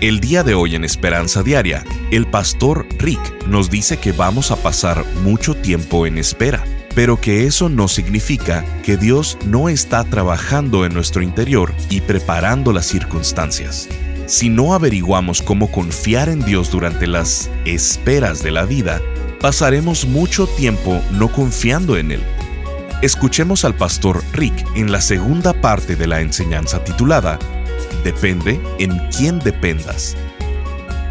El día de hoy en Esperanza Diaria, el pastor Rick nos dice que vamos a pasar mucho tiempo en espera, pero que eso no significa que Dios no está trabajando en nuestro interior y preparando las circunstancias. Si no averiguamos cómo confiar en Dios durante las esperas de la vida, pasaremos mucho tiempo no confiando en Él. Escuchemos al pastor Rick en la segunda parte de la enseñanza titulada Depende en quién dependas.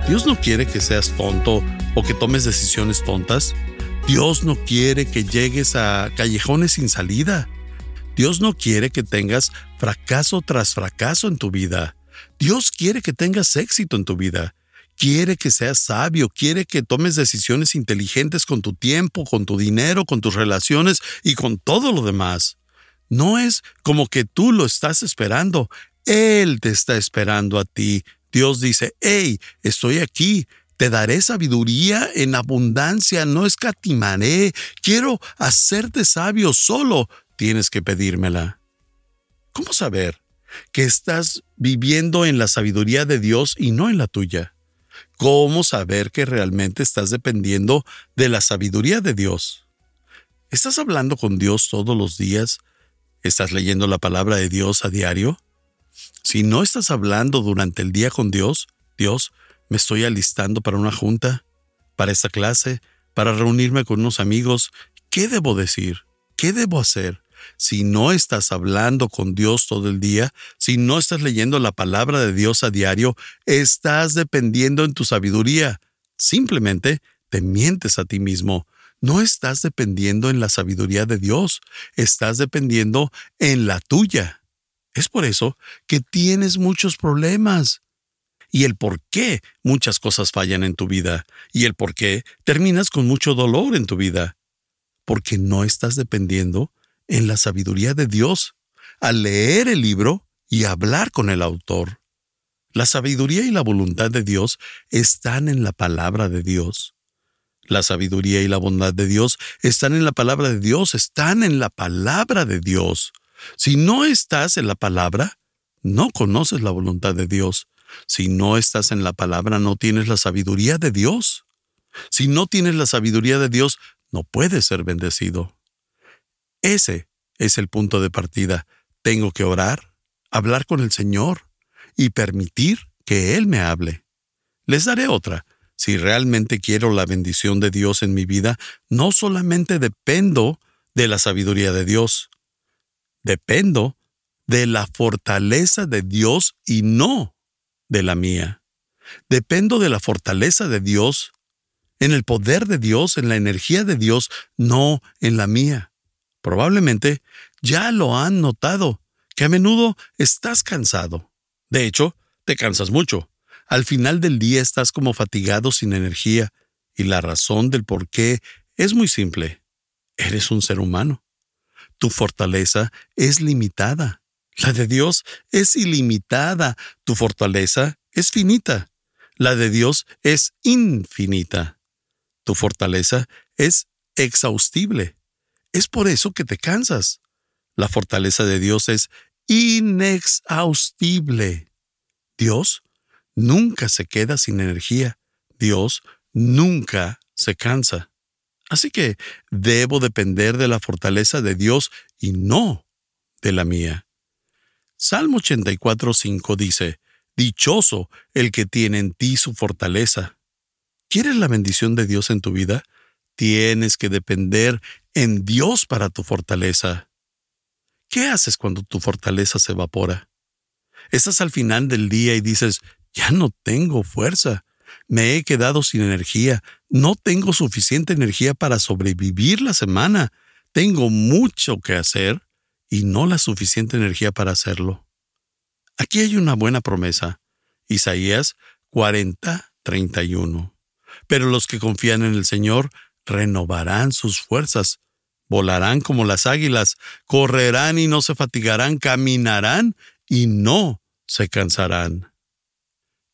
Dios no quiere que seas tonto o que tomes decisiones tontas. Dios no quiere que llegues a callejones sin salida. Dios no quiere que tengas fracaso tras fracaso en tu vida. Dios quiere que tengas éxito en tu vida. Quiere que seas sabio, quiere que tomes decisiones inteligentes con tu tiempo, con tu dinero, con tus relaciones y con todo lo demás. No es como que tú lo estás esperando, él te está esperando a ti. Dios dice, hey, estoy aquí, te daré sabiduría en abundancia, no escatimaré, quiero hacerte sabio, solo tienes que pedírmela. ¿Cómo saber que estás viviendo en la sabiduría de Dios y no en la tuya? ¿Cómo saber que realmente estás dependiendo de la sabiduría de Dios? ¿Estás hablando con Dios todos los días? ¿Estás leyendo la palabra de Dios a diario? Si no estás hablando durante el día con Dios, Dios, me estoy alistando para una junta, para esta clase, para reunirme con unos amigos, ¿qué debo decir? ¿Qué debo hacer? Si no estás hablando con Dios todo el día, si no estás leyendo la palabra de Dios a diario, estás dependiendo en tu sabiduría. Simplemente te mientes a ti mismo. No estás dependiendo en la sabiduría de Dios, estás dependiendo en la tuya. Es por eso que tienes muchos problemas. Y el por qué muchas cosas fallan en tu vida. Y el por qué terminas con mucho dolor en tu vida. Porque no estás dependiendo en la sabiduría de Dios al leer el libro y hablar con el autor. La sabiduría y la voluntad de Dios están en la palabra de Dios. La sabiduría y la bondad de Dios están en la palabra de Dios, están en la palabra de Dios. Si no estás en la palabra, no conoces la voluntad de Dios. Si no estás en la palabra, no tienes la sabiduría de Dios. Si no tienes la sabiduría de Dios, no puedes ser bendecido. Ese es el punto de partida. Tengo que orar, hablar con el Señor y permitir que Él me hable. Les daré otra. Si realmente quiero la bendición de Dios en mi vida, no solamente dependo de la sabiduría de Dios, Dependo de la fortaleza de Dios y no de la mía. Dependo de la fortaleza de Dios, en el poder de Dios, en la energía de Dios, no en la mía. Probablemente ya lo han notado, que a menudo estás cansado. De hecho, te cansas mucho. Al final del día estás como fatigado sin energía, y la razón del por qué es muy simple. Eres un ser humano. Tu fortaleza es limitada. La de Dios es ilimitada. Tu fortaleza es finita. La de Dios es infinita. Tu fortaleza es exhaustible. Es por eso que te cansas. La fortaleza de Dios es inexhaustible. Dios nunca se queda sin energía. Dios nunca se cansa. Así que debo depender de la fortaleza de Dios y no de la mía. Salmo 84.5 dice, Dichoso el que tiene en ti su fortaleza. ¿Quieres la bendición de Dios en tu vida? Tienes que depender en Dios para tu fortaleza. ¿Qué haces cuando tu fortaleza se evapora? Estás al final del día y dices, ya no tengo fuerza me he quedado sin energía, no tengo suficiente energía para sobrevivir la semana, tengo mucho que hacer y no la suficiente energía para hacerlo. Aquí hay una buena promesa. Isaías 40, 31. Pero los que confían en el Señor renovarán sus fuerzas, volarán como las águilas, correrán y no se fatigarán, caminarán y no se cansarán.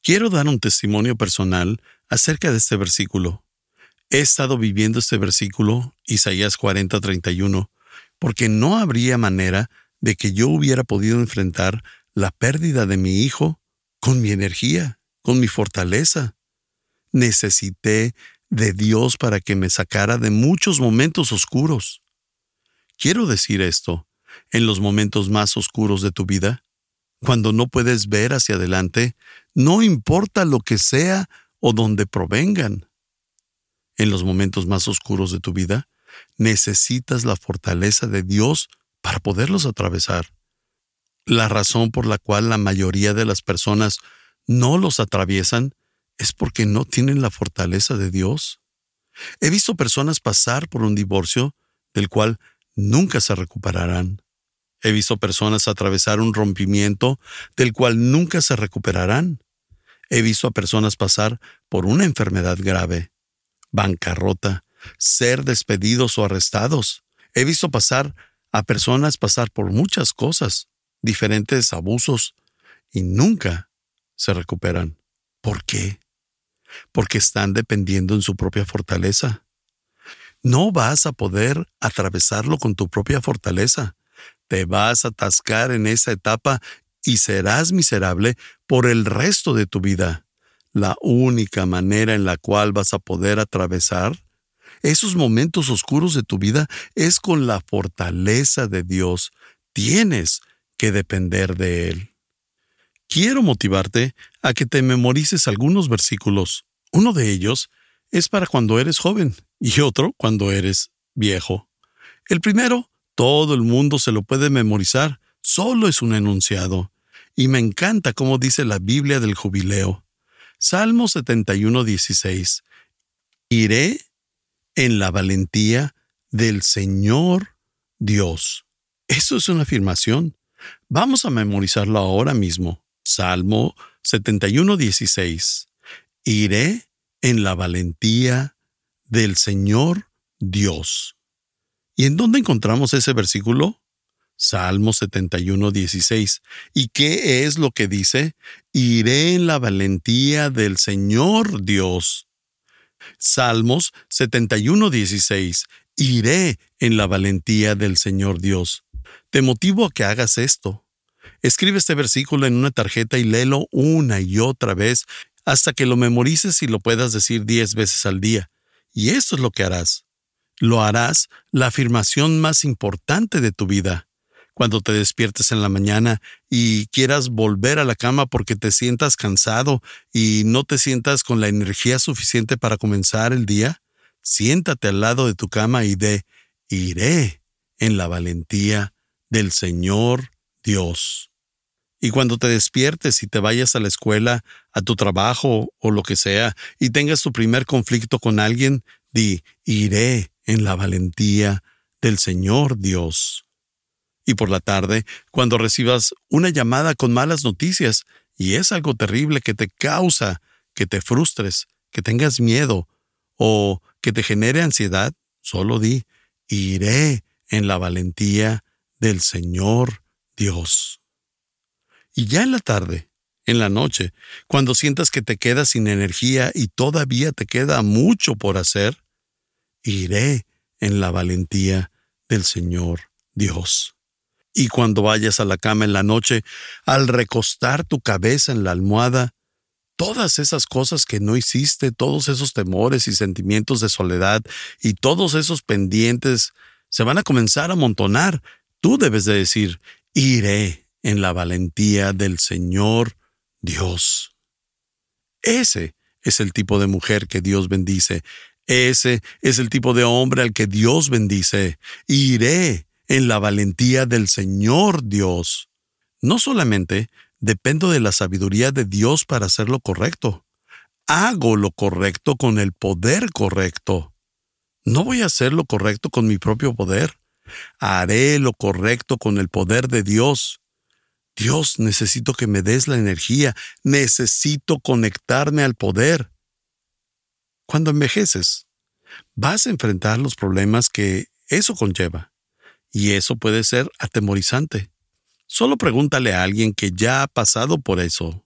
Quiero dar un testimonio personal acerca de este versículo. He estado viviendo este versículo, Isaías 40:31, porque no habría manera de que yo hubiera podido enfrentar la pérdida de mi hijo con mi energía, con mi fortaleza. Necesité de Dios para que me sacara de muchos momentos oscuros. Quiero decir esto, en los momentos más oscuros de tu vida, cuando no puedes ver hacia adelante, no importa lo que sea o donde provengan. En los momentos más oscuros de tu vida, necesitas la fortaleza de Dios para poderlos atravesar. La razón por la cual la mayoría de las personas no los atraviesan es porque no tienen la fortaleza de Dios. He visto personas pasar por un divorcio del cual nunca se recuperarán. He visto personas atravesar un rompimiento del cual nunca se recuperarán. He visto a personas pasar por una enfermedad grave, bancarrota, ser despedidos o arrestados. He visto pasar a personas pasar por muchas cosas, diferentes abusos, y nunca se recuperan. ¿Por qué? porque están dependiendo en su propia fortaleza. No vas a poder atravesarlo con tu propia fortaleza. Te vas a atascar en esa etapa y serás miserable por el resto de tu vida. La única manera en la cual vas a poder atravesar esos momentos oscuros de tu vida es con la fortaleza de Dios. Tienes que depender de Él. Quiero motivarte a que te memorices algunos versículos. Uno de ellos es para cuando eres joven y otro cuando eres viejo. El primero, todo el mundo se lo puede memorizar, solo es un enunciado. Y me encanta cómo dice la Biblia del jubileo. Salmo 71, 16. Iré en la valentía del Señor Dios. Eso es una afirmación. Vamos a memorizarlo ahora mismo. Salmo 71, 16. Iré en la valentía del Señor Dios. ¿Y en dónde encontramos ese versículo? Salmo 71, 16. ¿Y qué es lo que dice? Iré en la valentía del Señor Dios. Salmos 71, 16. Iré en la valentía del Señor Dios. Te motivo a que hagas esto. Escribe este versículo en una tarjeta y léelo una y otra vez hasta que lo memorices y lo puedas decir diez veces al día. Y eso es lo que harás. Lo harás la afirmación más importante de tu vida. Cuando te despiertes en la mañana y quieras volver a la cama porque te sientas cansado y no te sientas con la energía suficiente para comenzar el día, siéntate al lado de tu cama y de iré en la valentía del Señor Dios. Y cuando te despiertes y te vayas a la escuela, a tu trabajo o lo que sea, y tengas tu primer conflicto con alguien, di, iré en la valentía del Señor Dios. Y por la tarde, cuando recibas una llamada con malas noticias, y es algo terrible que te causa que te frustres, que tengas miedo o que te genere ansiedad, solo di, iré en la valentía del Señor Dios. Y ya en la tarde, en la noche, cuando sientas que te quedas sin energía y todavía te queda mucho por hacer, iré en la valentía del Señor Dios. Y cuando vayas a la cama en la noche, al recostar tu cabeza en la almohada, todas esas cosas que no hiciste, todos esos temores y sentimientos de soledad y todos esos pendientes se van a comenzar a amontonar. Tú debes de decir, iré en la valentía del Señor Dios. Ese es el tipo de mujer que Dios bendice. Ese es el tipo de hombre al que Dios bendice. Iré en la valentía del Señor Dios. No solamente dependo de la sabiduría de Dios para hacer lo correcto, hago lo correcto con el poder correcto. No voy a hacer lo correcto con mi propio poder. Haré lo correcto con el poder de Dios. Dios, necesito que me des la energía, necesito conectarme al poder. Cuando envejeces, vas a enfrentar los problemas que eso conlleva, y eso puede ser atemorizante. Solo pregúntale a alguien que ya ha pasado por eso.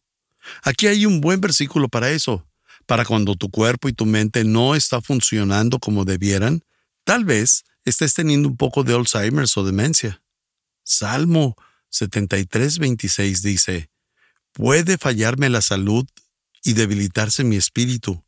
Aquí hay un buen versículo para eso, para cuando tu cuerpo y tu mente no está funcionando como debieran, tal vez estés teniendo un poco de Alzheimer's o demencia. Salmo 73:26 dice, Puede fallarme la salud y debilitarse mi espíritu,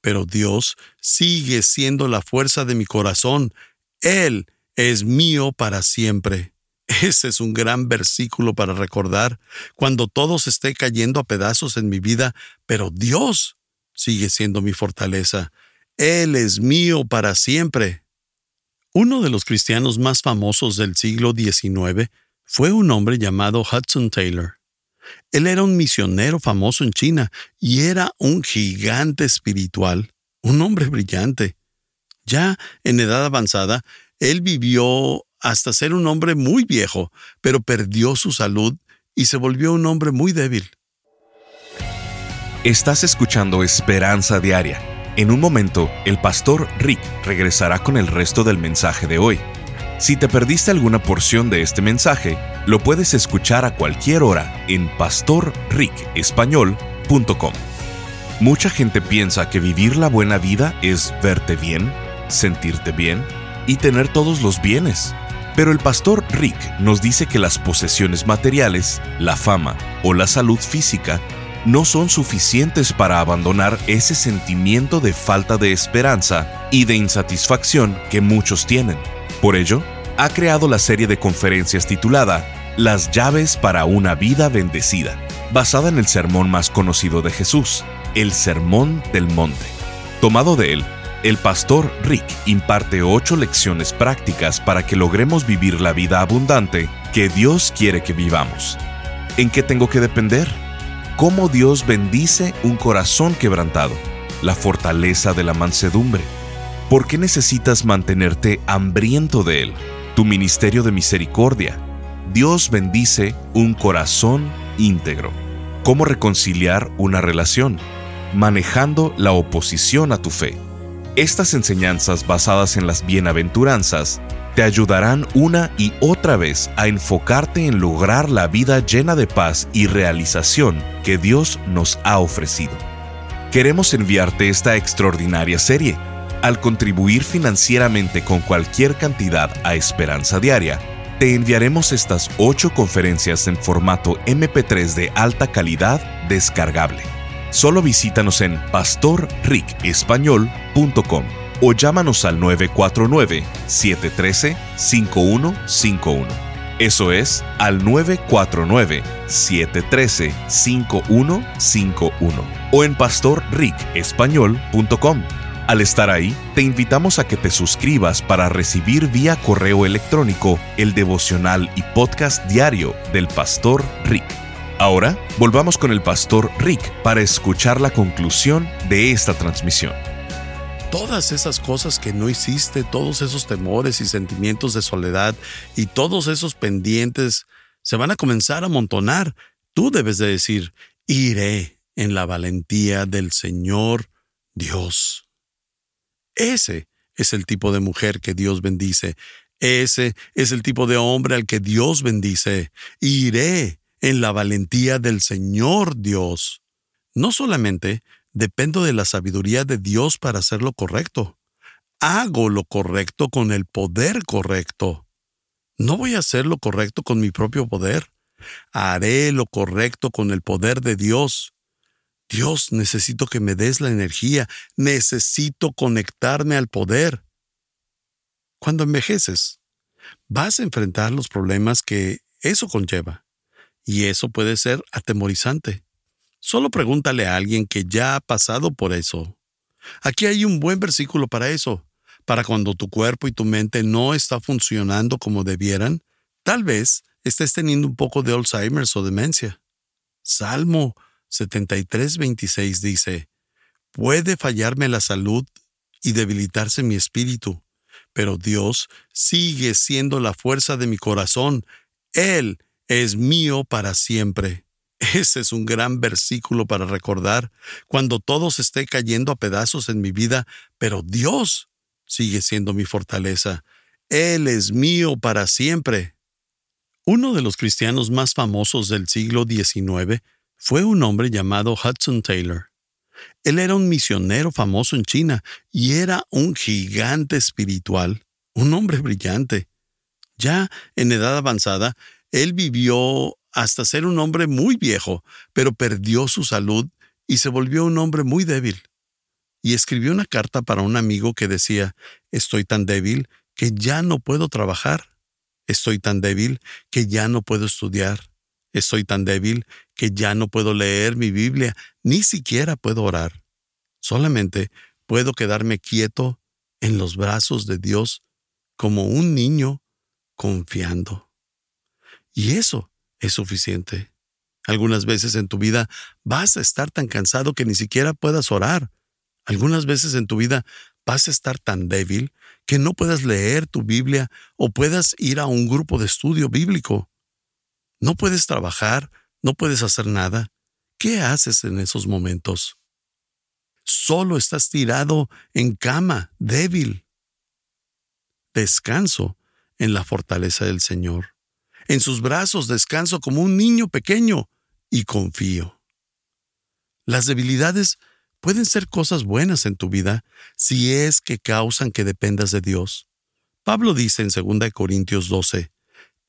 pero Dios sigue siendo la fuerza de mi corazón. Él es mío para siempre. Ese es un gran versículo para recordar cuando todo se esté cayendo a pedazos en mi vida, pero Dios sigue siendo mi fortaleza. Él es mío para siempre. Uno de los cristianos más famosos del siglo XIX fue un hombre llamado Hudson Taylor. Él era un misionero famoso en China y era un gigante espiritual, un hombre brillante. Ya en edad avanzada, él vivió hasta ser un hombre muy viejo, pero perdió su salud y se volvió un hombre muy débil. Estás escuchando Esperanza Diaria. En un momento, el pastor Rick regresará con el resto del mensaje de hoy. Si te perdiste alguna porción de este mensaje, lo puedes escuchar a cualquier hora en pastorricespañol.com. Mucha gente piensa que vivir la buena vida es verte bien, sentirte bien y tener todos los bienes. Pero el pastor Rick nos dice que las posesiones materiales, la fama o la salud física no son suficientes para abandonar ese sentimiento de falta de esperanza y de insatisfacción que muchos tienen. Por ello, ha creado la serie de conferencias titulada Las llaves para una vida bendecida, basada en el sermón más conocido de Jesús, el Sermón del Monte. Tomado de él, el pastor Rick imparte ocho lecciones prácticas para que logremos vivir la vida abundante que Dios quiere que vivamos. ¿En qué tengo que depender? ¿Cómo Dios bendice un corazón quebrantado? La fortaleza de la mansedumbre ¿Por qué necesitas mantenerte hambriento de Él? Tu ministerio de misericordia. Dios bendice un corazón íntegro. ¿Cómo reconciliar una relación? Manejando la oposición a tu fe. Estas enseñanzas basadas en las bienaventuranzas te ayudarán una y otra vez a enfocarte en lograr la vida llena de paz y realización que Dios nos ha ofrecido. Queremos enviarte esta extraordinaria serie al contribuir financieramente con cualquier cantidad a Esperanza Diaria, te enviaremos estas ocho conferencias en formato MP3 de alta calidad descargable. Solo visítanos en pastorricespañol.com o llámanos al 949-713-5151. Eso es al 949-713-5151 o en pastorricespañol.com. Al estar ahí, te invitamos a que te suscribas para recibir vía correo electrónico el devocional y podcast diario del pastor Rick. Ahora, volvamos con el pastor Rick para escuchar la conclusión de esta transmisión. Todas esas cosas que no hiciste, todos esos temores y sentimientos de soledad y todos esos pendientes se van a comenzar a amontonar. Tú debes de decir, iré en la valentía del Señor Dios. Ese es el tipo de mujer que Dios bendice. Ese es el tipo de hombre al que Dios bendice. Iré en la valentía del Señor Dios. No solamente dependo de la sabiduría de Dios para hacer lo correcto, hago lo correcto con el poder correcto. No voy a hacer lo correcto con mi propio poder. Haré lo correcto con el poder de Dios. Dios, necesito que me des la energía, necesito conectarme al poder. Cuando envejeces, vas a enfrentar los problemas que eso conlleva, y eso puede ser atemorizante. Solo pregúntale a alguien que ya ha pasado por eso. Aquí hay un buen versículo para eso, para cuando tu cuerpo y tu mente no está funcionando como debieran, tal vez estés teniendo un poco de Alzheimer's o demencia. Salmo 73:26 dice, Puede fallarme la salud y debilitarse mi espíritu, pero Dios sigue siendo la fuerza de mi corazón. Él es mío para siempre. Ese es un gran versículo para recordar cuando todo se esté cayendo a pedazos en mi vida, pero Dios sigue siendo mi fortaleza. Él es mío para siempre. Uno de los cristianos más famosos del siglo XIX fue un hombre llamado Hudson Taylor. Él era un misionero famoso en China y era un gigante espiritual, un hombre brillante. Ya en edad avanzada, él vivió hasta ser un hombre muy viejo, pero perdió su salud y se volvió un hombre muy débil. Y escribió una carta para un amigo que decía, Estoy tan débil que ya no puedo trabajar. Estoy tan débil que ya no puedo estudiar. Estoy tan débil que ya no puedo leer mi Biblia, ni siquiera puedo orar. Solamente puedo quedarme quieto en los brazos de Dios como un niño confiando. Y eso es suficiente. Algunas veces en tu vida vas a estar tan cansado que ni siquiera puedas orar. Algunas veces en tu vida vas a estar tan débil que no puedas leer tu Biblia o puedas ir a un grupo de estudio bíblico. No puedes trabajar, no puedes hacer nada. ¿Qué haces en esos momentos? Solo estás tirado en cama, débil. Descanso en la fortaleza del Señor. En sus brazos descanso como un niño pequeño y confío. Las debilidades pueden ser cosas buenas en tu vida si es que causan que dependas de Dios. Pablo dice en 2 Corintios 12,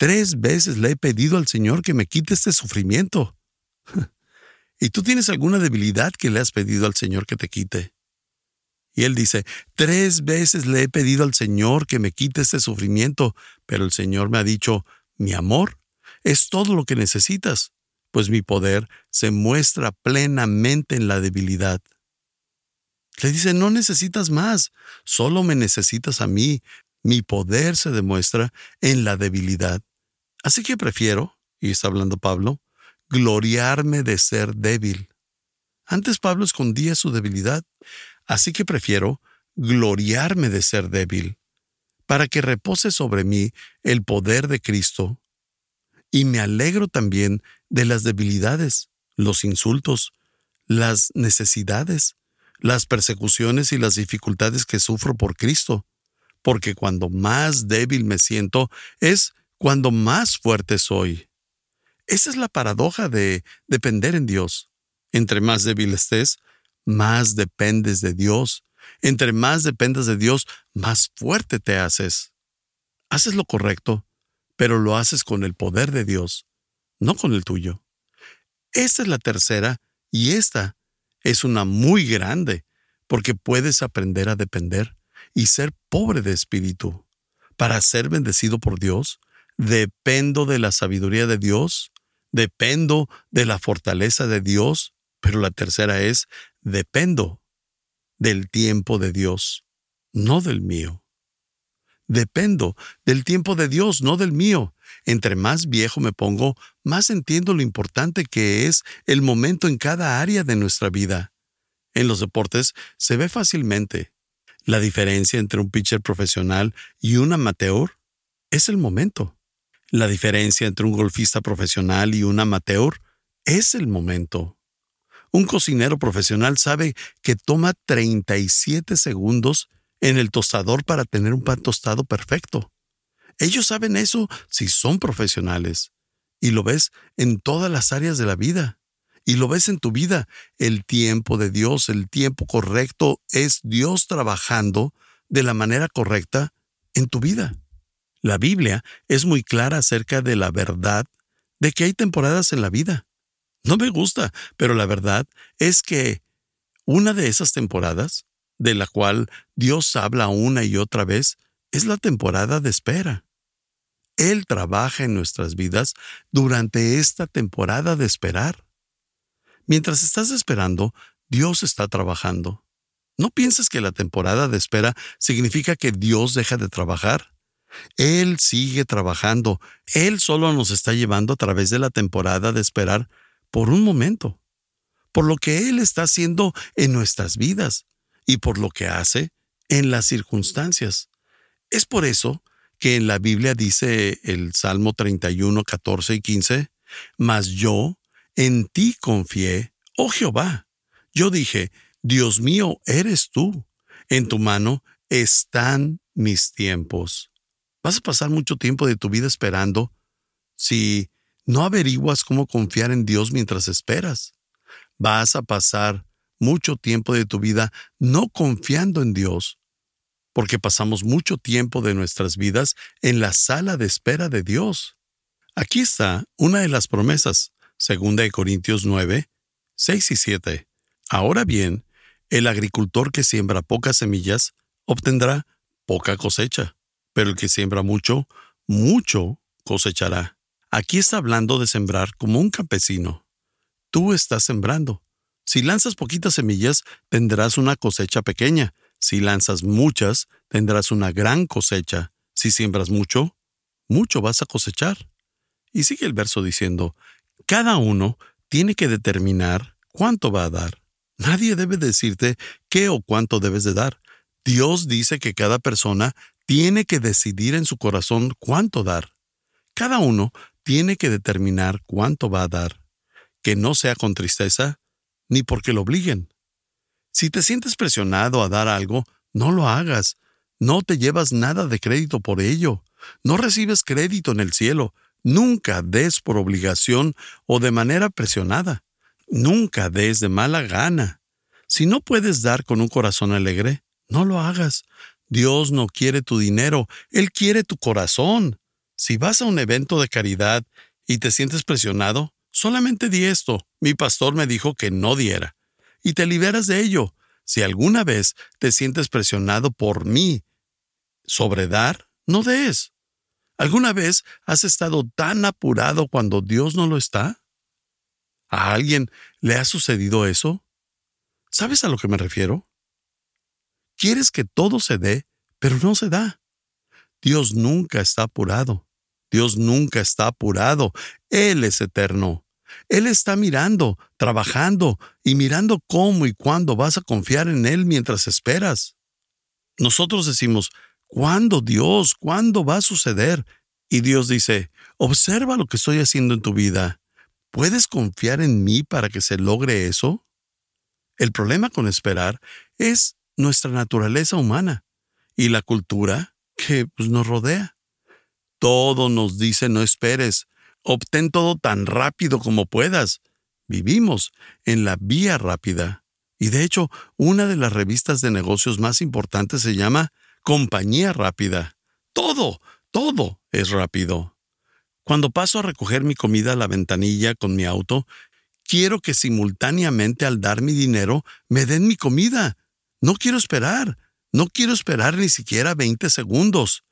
Tres veces le he pedido al Señor que me quite este sufrimiento. ¿Y tú tienes alguna debilidad que le has pedido al Señor que te quite? Y él dice, tres veces le he pedido al Señor que me quite este sufrimiento, pero el Señor me ha dicho, mi amor es todo lo que necesitas, pues mi poder se muestra plenamente en la debilidad. Le dice, no necesitas más, solo me necesitas a mí. Mi poder se demuestra en la debilidad. Así que prefiero, y está hablando Pablo, gloriarme de ser débil. Antes Pablo escondía su debilidad, así que prefiero gloriarme de ser débil, para que repose sobre mí el poder de Cristo. Y me alegro también de las debilidades, los insultos, las necesidades, las persecuciones y las dificultades que sufro por Cristo, porque cuando más débil me siento es cuando más fuerte soy. Esa es la paradoja de depender en Dios. Entre más débil estés, más dependes de Dios. Entre más dependes de Dios, más fuerte te haces. Haces lo correcto, pero lo haces con el poder de Dios, no con el tuyo. Esta es la tercera y esta es una muy grande, porque puedes aprender a depender y ser pobre de espíritu. Para ser bendecido por Dios, dependo de la sabiduría de Dios, dependo de la fortaleza de Dios, pero la tercera es, dependo del tiempo de Dios, no del mío. Dependo del tiempo de Dios, no del mío. Entre más viejo me pongo, más entiendo lo importante que es el momento en cada área de nuestra vida. En los deportes se ve fácilmente. La diferencia entre un pitcher profesional y un amateur es el momento. La diferencia entre un golfista profesional y un amateur es el momento. Un cocinero profesional sabe que toma 37 segundos en el tostador para tener un pan tostado perfecto. Ellos saben eso si son profesionales. Y lo ves en todas las áreas de la vida. Y lo ves en tu vida. El tiempo de Dios, el tiempo correcto es Dios trabajando de la manera correcta en tu vida. La Biblia es muy clara acerca de la verdad de que hay temporadas en la vida. No me gusta, pero la verdad es que una de esas temporadas, de la cual Dios habla una y otra vez, es la temporada de espera. Él trabaja en nuestras vidas durante esta temporada de esperar. Mientras estás esperando, Dios está trabajando. No pienses que la temporada de espera significa que Dios deja de trabajar. Él sigue trabajando. Él solo nos está llevando a través de la temporada de esperar por un momento, por lo que Él está haciendo en nuestras vidas y por lo que hace en las circunstancias. Es por eso que en la Biblia dice el Salmo 31, 14 y 15, Mas yo En ti confié, oh Jehová. Yo dije, Dios mío, eres tú. En tu mano están mis tiempos. Vas a pasar mucho tiempo de tu vida esperando si no averiguas cómo confiar en Dios mientras esperas. Vas a pasar mucho tiempo de tu vida no confiando en Dios, porque pasamos mucho tiempo de nuestras vidas en la sala de espera de Dios. Aquí está una de las promesas, segunda de Corintios 9, 6 y 7. Ahora bien, el agricultor que siembra pocas semillas obtendrá poca cosecha, pero el que siembra mucho, mucho cosechará. Aquí está hablando de sembrar como un campesino. Tú estás sembrando. Si lanzas poquitas semillas, tendrás una cosecha pequeña. Si lanzas muchas, tendrás una gran cosecha. Si siembras mucho, mucho vas a cosechar. Y sigue el verso diciendo, cada uno tiene que determinar cuánto va a dar. Nadie debe decirte qué o cuánto debes de dar. Dios dice que cada persona tiene que decidir en su corazón cuánto dar. Cada uno tiene que determinar cuánto va a dar, que no sea con tristeza ni porque lo obliguen. Si te sientes presionado a dar algo, no lo hagas. No te llevas nada de crédito por ello. No recibes crédito en el cielo. Nunca des por obligación o de manera presionada. Nunca des de mala gana. Si no puedes dar con un corazón alegre, no lo hagas. Dios no quiere tu dinero, Él quiere tu corazón. Si vas a un evento de caridad y te sientes presionado, solamente di esto. Mi pastor me dijo que no diera. Y te liberas de ello. Si alguna vez te sientes presionado por mí sobre dar, no des. ¿Alguna vez has estado tan apurado cuando Dios no lo está? ¿A alguien le ha sucedido eso? ¿Sabes a lo que me refiero? Quieres que todo se dé, pero no se da. Dios nunca está apurado. Dios nunca está apurado. Él es eterno. Él está mirando, trabajando y mirando cómo y cuándo vas a confiar en Él mientras esperas. Nosotros decimos, ¿cuándo Dios? ¿Cuándo va a suceder? Y Dios dice, observa lo que estoy haciendo en tu vida. ¿Puedes confiar en mí para que se logre eso? El problema con esperar es nuestra naturaleza humana y la cultura que pues, nos rodea. Todo nos dice no esperes, obtén todo tan rápido como puedas. Vivimos en la vía rápida. Y de hecho, una de las revistas de negocios más importantes se llama Compañía Rápida. Todo, todo es rápido. Cuando paso a recoger mi comida a la ventanilla con mi auto, quiero que simultáneamente al dar mi dinero me den mi comida no quiero esperar. No quiero esperar ni siquiera 20 segundos.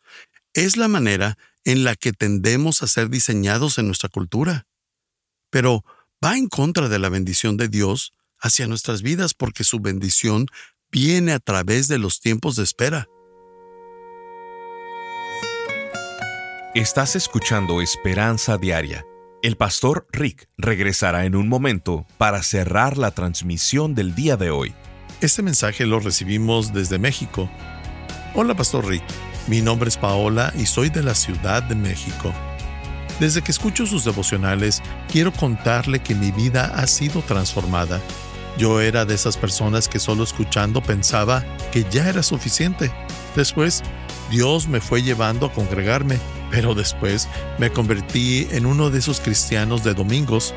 Es la manera en la que tendemos a ser diseñados en nuestra cultura. Pero va en contra de la bendición de Dios hacia nuestras vidas porque su bendición viene a través de los tiempos de espera. Estás escuchando Esperanza Diaria. El pastor Rick regresará en un momento para cerrar la transmisión del día de hoy. Este mensaje lo recibimos desde México. Hola, Pastor Rick. Mi nombre es Paola y soy de la Ciudad de México. Desde que escucho sus devocionales, quiero contarle que mi vida ha sido transformada. Yo era de esas personas que solo escuchando pensaba que ya era suficiente. Después, Dios me fue llevando a congregarme, pero después me convertí en uno de esos cristianos de domingos.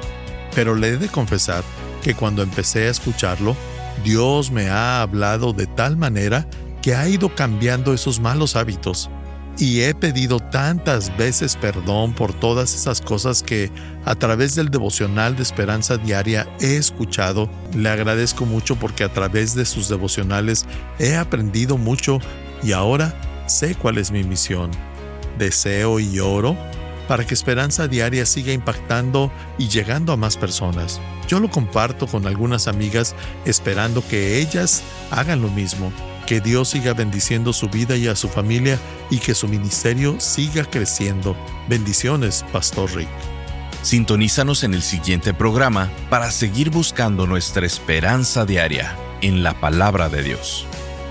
Pero le he de confesar que cuando empecé a escucharlo, Dios me ha hablado de tal manera que ha ido cambiando esos malos hábitos. Y he pedido tantas veces perdón por todas esas cosas que a través del devocional de Esperanza Diaria he escuchado. Le agradezco mucho porque a través de sus devocionales he aprendido mucho y ahora sé cuál es mi misión. Deseo y oro para que Esperanza Diaria siga impactando y llegando a más personas. Yo lo comparto con algunas amigas esperando que ellas hagan lo mismo, que Dios siga bendiciendo su vida y a su familia y que su ministerio siga creciendo. Bendiciones, Pastor Rick. Sintonízanos en el siguiente programa para seguir buscando nuestra esperanza diaria en la palabra de Dios.